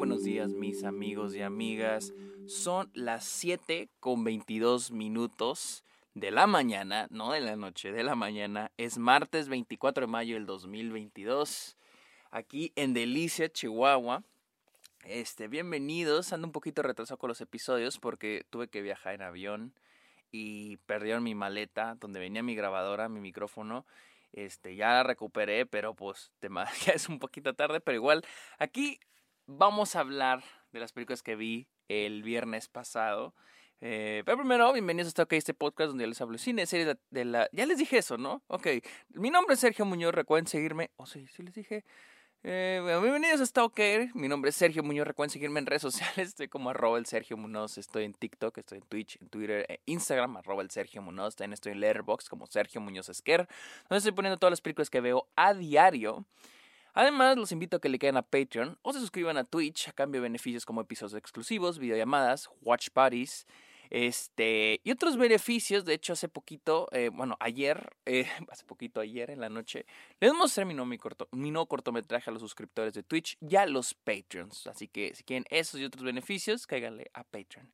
buenos días mis amigos y amigas. Son las 7 con 22 minutos de la mañana, no de la noche, de la mañana. Es martes 24 de mayo del 2022. Aquí en Delicia, Chihuahua. Este, bienvenidos. Ando un poquito retrasado con los episodios porque tuve que viajar en avión y perdieron mi maleta donde venía mi grabadora, mi micrófono. Este, ya la recuperé, pero pues ya es un poquito tarde, pero igual aquí vamos a hablar de las películas que vi el viernes pasado. Eh, pero primero, bienvenidos a este podcast donde les hablo de cine, series de la... Ya les dije eso, ¿no? Ok, mi nombre es Sergio Muñoz, recuerden seguirme... Oh, sí, sí les dije... Eh, bienvenidos a Stalker, mi nombre es Sergio Muñoz, recuerden seguirme en redes sociales, estoy como arroba el Sergio Muñoz, estoy en TikTok, estoy en Twitch, en Twitter, en Instagram, arroba el Sergio Muñoz, también estoy en Letterboxd como Sergio Muñoz Esquer, donde estoy poniendo todas las películas que veo a diario. Además, los invito a que le queden a Patreon o se suscriban a Twitch a cambio de beneficios como episodios exclusivos, videollamadas, watch parties, este, y otros beneficios, de hecho, hace poquito, eh, bueno, ayer, eh, hace poquito, ayer en la noche, les mostré mi nuevo, corto, mi nuevo cortometraje a los suscriptores de Twitch y a los Patreons. Así que si quieren esos y otros beneficios, cáiganle a Patreon.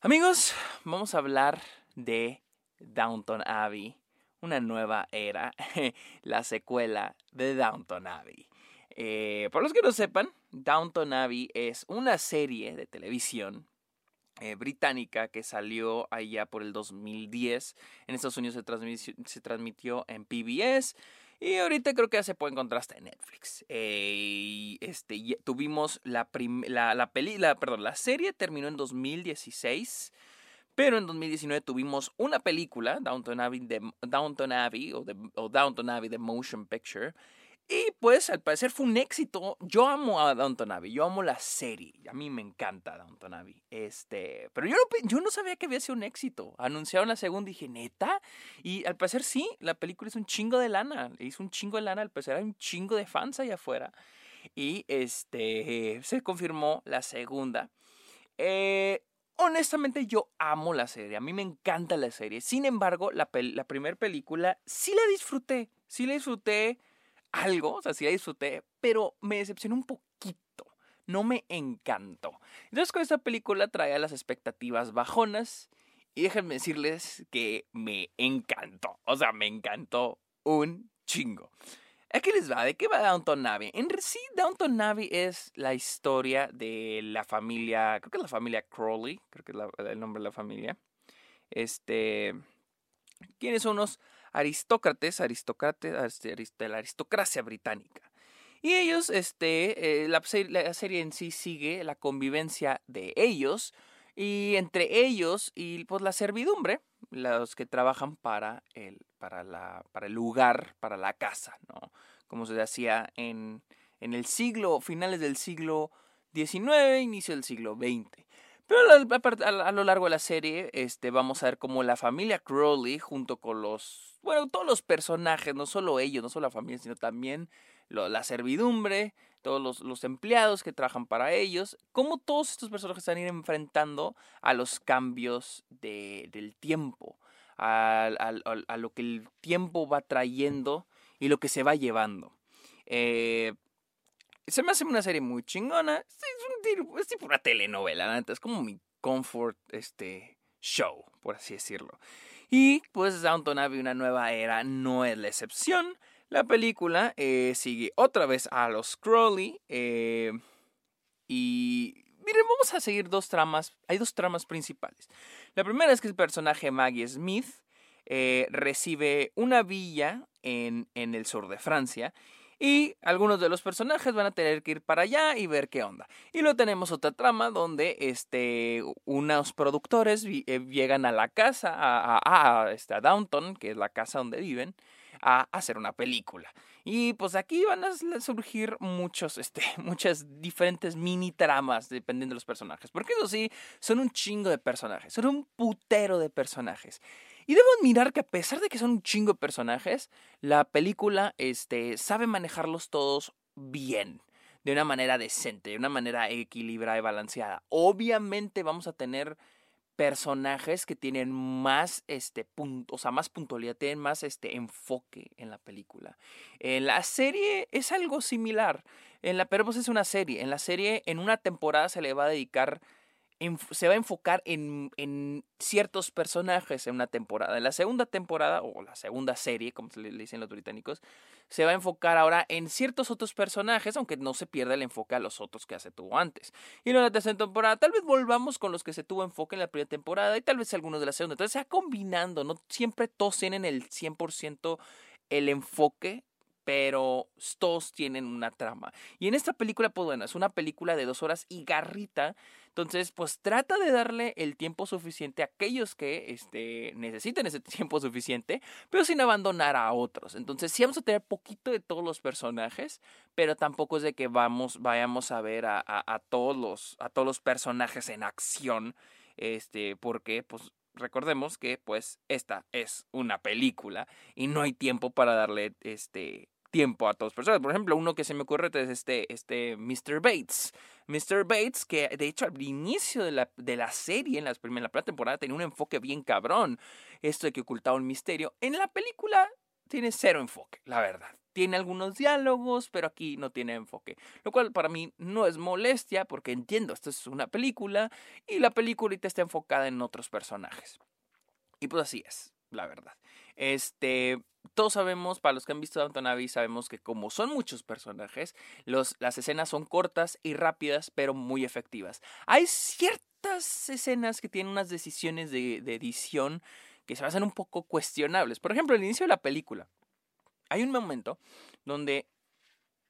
Amigos, vamos a hablar de Downton Abbey, una nueva era, la secuela de Downton Abbey. Eh, por los que no sepan, Downton Abbey es una serie de televisión eh, británica que salió allá por el 2010. En Estados Unidos se, se transmitió en PBS. Y ahorita creo que ya se puede encontrar hasta en Netflix. Eh, este, tuvimos la, la, la, peli la, perdón, la serie terminó en 2016. Pero en 2019 tuvimos una película, Downton Abbey, de, Downton Abbey o, de, Downton Abbey, The Motion Picture, y pues al parecer fue un éxito. Yo amo a Downton Abbey, yo amo la serie. A mí me encanta Downton Abbey. Este, pero yo no, sabía que había sido un éxito. Anunciaron la segunda y dije, neta. Y al parecer sí, la película es un chingo de lana. Hizo un chingo de lana, al parecer hay un chingo de fans allá afuera. Y este, se confirmó la segunda. Eh, honestamente yo amo la serie, a mí me encanta la serie. Sin embargo, la, la primera película sí la disfruté. Sí la disfruté algo, o sea, sí la disfruté, pero me decepcionó un poquito. No me encantó. Entonces con esta película traía las expectativas bajonas y déjenme decirles que me encantó. O sea, me encantó un chingo. Aquí les va, ¿de qué va Downton Abbey? En sí, Downton Abbey es la historia de la familia, creo que es la familia Crowley, creo que es el nombre de la familia. Este, ¿quiénes son los aristócratas, aristócratas de la aristocracia británica. Y ellos, este, eh, la, serie en sí sigue la convivencia de ellos y entre ellos y pues la servidumbre, los que trabajan para el, para la, para el lugar, para la casa, ¿no? Como se hacía en, en el siglo, finales del siglo XIX, inicio del siglo XX. Pero a, lo largo de la serie este, vamos a ver cómo la familia Crowley, junto con los, bueno, todos los personajes, no solo ellos, no solo la familia, sino también la servidumbre, todos los, empleados que trabajan para ellos, cómo todos estos personajes están ir enfrentando a los cambios del tiempo, a, lo que el tiempo va trayendo y lo que se va llevando. Eh, se me hace una serie muy chingona. Es, tipo una telenovela, es como mi comfort este, show, por así decirlo. Y pues Downton Abbey, una nueva era, no es la excepción. La película eh, sigue otra vez a los Crowley. Eh, y miren, vamos a seguir dos tramas. Hay dos tramas principales. La primera es que el personaje Maggie Smith eh, recibe una villa en, en el sur de Francia y algunos de los personajes van a tener que ir para allá y ver qué onda. Y luego tenemos otra trama donde este, unos productores eh, llegan a la casa, a, a, este, a Downton, que es la casa donde viven, a hacer una película. Y pues aquí van a surgir muchos, este, muchas diferentes mini tramas dependiendo de los personajes. Porque eso sí, son un chingo de personajes, son un putero de personajes. Y debo admirar que a pesar de que son un chingo de personajes, la película este, sabe manejarlos todos bien, de una manera decente, de una manera equilibrada y balanceada. Obviamente vamos a tener personajes que tienen más este punto, o sea, más puntualidad, tienen más este enfoque en la película. En la serie es algo similar. En la, pero pues es una serie. En la serie, en una temporada se le va a dedicar se va a enfocar en, en, ciertos personajes en una temporada. En la segunda temporada, o la segunda serie, como se le dicen los británicos, se va a enfocar ahora en ciertos otros personajes, aunque no se pierda el enfoque a los otros que se tuvo antes. Y en la tercera temporada, tal vez volvamos con los que se tuvo enfoque en la primera temporada y tal vez algunos de la segunda. Entonces se va combinando, no siempre todos tienen el 100% el enfoque pero todos tienen una trama. Y en esta película, pues bueno, es una película de dos horas y garrita. Entonces, pues trata de darle el tiempo suficiente a aquellos que este, necesiten ese tiempo suficiente, pero sin abandonar a otros. Entonces, sí vamos a tener poquito de todos los personajes, pero tampoco es de que vamos, vayamos a ver a, todos, los, a todos los personajes en acción. Este, porque, pues, recordemos que pues esta es una película y no hay tiempo para darle este tiempo a todas personas. Por ejemplo, uno que se me ocurre es este, este Mr. Bates. Mr. Bates, que de hecho al inicio de la, de la serie, en, la primera temporada, tenía un enfoque bien cabrón. Esto de que ocultaba un misterio. En la película tiene cero enfoque, la verdad. Tiene algunos diálogos, pero aquí no tiene enfoque. Lo cual para mí no es molestia, porque entiendo, esto es una película y la película está enfocada en otros personajes. Y pues así es, la verdad. Este, todos sabemos, para los que han visto Downton Abbey, sabemos que como son muchos personajes, las escenas son cortas y rápidas, pero muy efectivas. Hay ciertas escenas que tienen unas decisiones de, de edición que se hacen un poco cuestionables. Por ejemplo, el inicio de la película. Hay un momento donde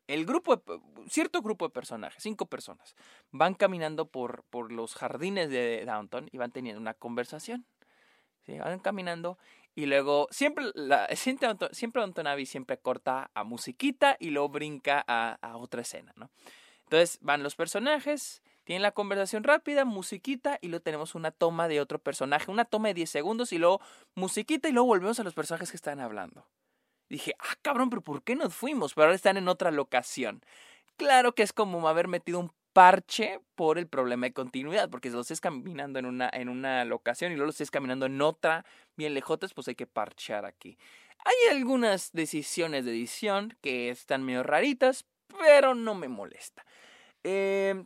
el grupo, cierto grupo de personajes, cinco personas, van caminando por, por los jardines de Downton y van teniendo una conversación. Van caminando y luego, siempre, la, siempre, siempre Antonavi siempre corta a musiquita y luego brinca a, a, otra escena, ¿no? Entonces van los personajes, tienen la conversación rápida, musiquita y luego tenemos una toma de otro personaje, una toma de 10 segundos y luego musiquita y luego volvemos a los personajes que están hablando. Dije, ah, cabrón, pero ¿por qué nos fuimos? Pero ahora están en otra locación. Claro que es como haber metido un parche por el problema de continuidad, porque si lo estés caminando en una, en una locación y luego lo estés caminando en otra bien lejotes, pues hay que parchear aquí. Hay algunas decisiones de edición que están medio raritas, pero no me molesta. Eh,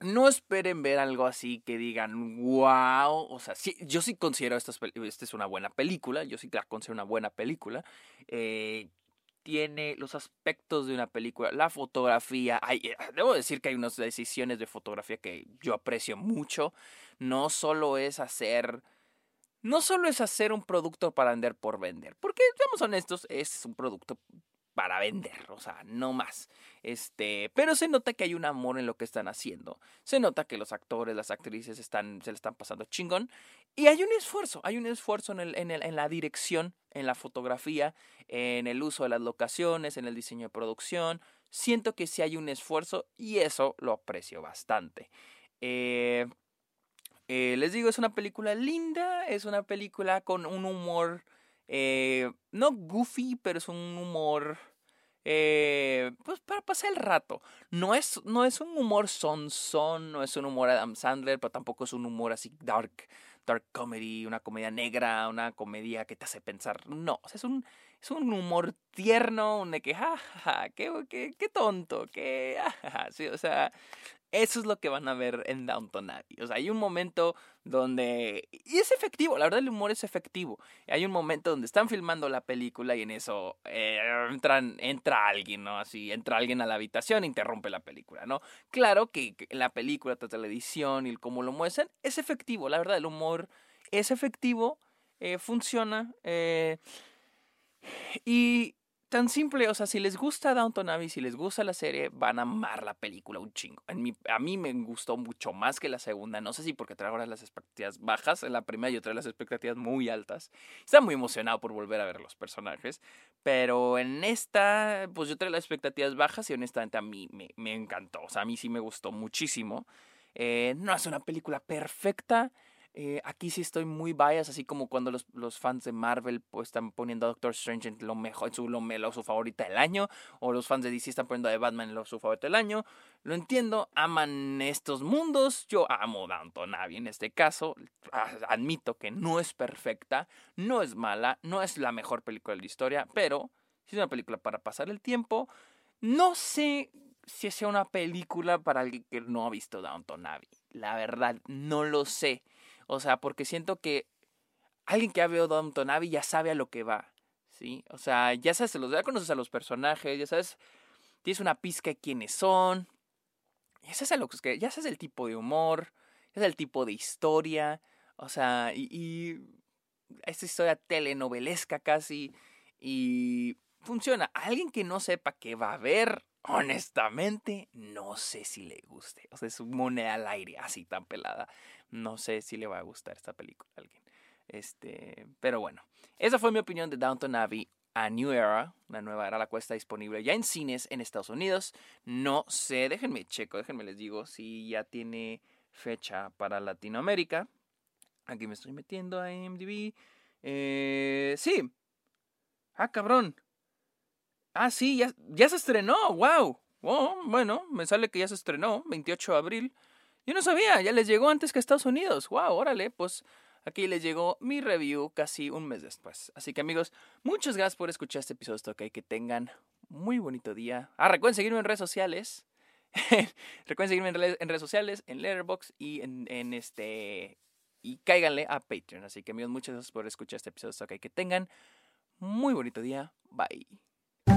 no esperen ver algo así que digan, wow, o sea, sí, yo sí considero esta, esta es una buena película, yo sí la considero una buena película. Eh, tiene los aspectos de una película, la fotografía. Eh, debo decir que hay unas decisiones de fotografía que yo aprecio mucho. No solo es hacer. No solo es hacer un producto para vender por vender. Porque, seamos honestos, es un producto para vender, o sea, no más. Este, pero se nota que hay un amor en lo que están haciendo. Se nota que los actores, las actrices están, se le están pasando chingón. Y hay un esfuerzo, hay un esfuerzo en, el, en, el, en la dirección, en la fotografía, en el uso de las locaciones, en el diseño de producción. Siento que sí hay un esfuerzo y eso lo aprecio bastante. Eh, eh, les digo, es una película linda, es una película con un humor eh, no goofy, pero es un humor. Eh, pues para pasar el rato. No es, no es un humor son son, no es un humor Adam Sandler, pero tampoco es un humor así dark, dark comedy, una comedia negra, una comedia que te hace pensar. No, es un, es un humor tierno, un de que, jajaja, qué, qué, qué tonto, qué, jajaja, sí, o sea, eso es lo que van a ver en Downton Abbey. O sea, hay un momento donde... Y es efectivo, la verdad el humor es efectivo. Hay un momento donde están filmando la película y en eso eh, entran, entra alguien, ¿no? Así, entra alguien a la habitación e interrumpe la película, ¿no? Claro que la película, la edición y cómo lo muestran, es efectivo. La verdad, el humor es efectivo, eh, funciona. Eh, y tan simple, o sea, si les gusta Downton Abbey, si les gusta la serie, van a amar la película un chingo. En mi, a mí me gustó mucho más que la segunda, no sé si porque traigo ahora las expectativas bajas, en la primera yo traigo las expectativas muy altas. Estaba muy emocionado por volver a ver los personajes, pero en esta, pues yo traigo las expectativas bajas y honestamente a mí me, me encantó, o sea, a mí sí me gustó muchísimo. Eh, no es una película perfecta, eh, aquí sí estoy muy bias, así como cuando los, los, fans de Marvel pues, están poniendo a Doctor Strange en, lo mejor, en su, lo, su favorita del año, o los fans de DC están poniendo a Batman en lo, su favorita del año. Lo entiendo, aman estos mundos, yo amo Downton Abbey en este caso, admito que no es perfecta, no es mala, no es la mejor película de la historia, pero sí es una película para pasar el tiempo. No sé si sea una película para alguien que no ha visto Downton Abbey. La verdad, no lo sé. O sea, porque siento que alguien que ha visto Downton Abbey ya sabe a lo que va. ¿Sí? O sea, ya sabes, ya conoces a los personajes, ya sabes, tienes una pizca de quiénes son. Ya sabes, lo que, ya sabes el tipo de humor, ya sabes el tipo de historia. O sea, y, y esta historia telenovelesca casi. Y funciona. Alguien que no sepa qué va a ver, honestamente, no sé si le guste. O sea, es moneda al aire, así tan pelada. No sé si le va a gustar esta película a alguien. Este, pero bueno, esa fue mi opinión de Downton Abbey. A New Era, una nueva era, la cual está disponible ya en cines en Estados Unidos. No sé, déjenme checo, déjenme les digo si ya tiene fecha para Latinoamérica. Aquí me estoy metiendo a IMDb. Eh, sí. Ah, cabrón. Ah, sí, ya, se estrenó. Wow. Bueno, me sale que ya se estrenó, 28 de abril. Yo no sabía, ya les llegó antes que Estados Unidos. Wow, órale, pues aquí les llegó mi review casi un mes después. Así que amigos, muchas gracias por escuchar este episodio. Ok, que tengan muy bonito día. Ah, recuerden seguirme en redes sociales. recuerden seguirme en, redes sociales, en Letterboxd y en, este y cáiganle a Patreon. Así que amigos, muchas gracias por escuchar este episodio. Ok, que tengan muy bonito día. Bye.